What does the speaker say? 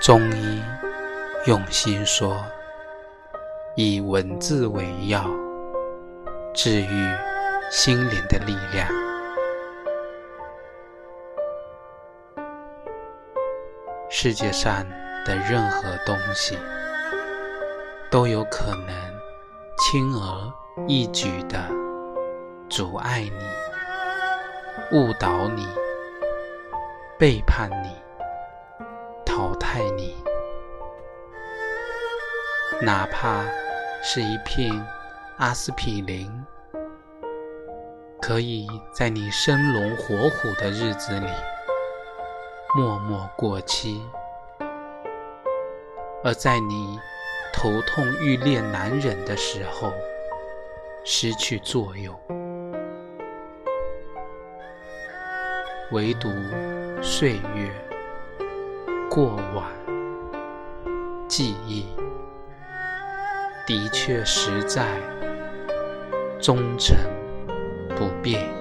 中医用心说，以文字为药，治愈心灵的力量。世界上的任何东西，都有可能轻而易举的阻碍你、误导你、背叛你。哪怕是一片阿司匹林，可以在你生龙活虎的日子里默默过期，而在你头痛欲裂难忍的时候失去作用。唯独岁月。过往记忆的确实在忠诚不变。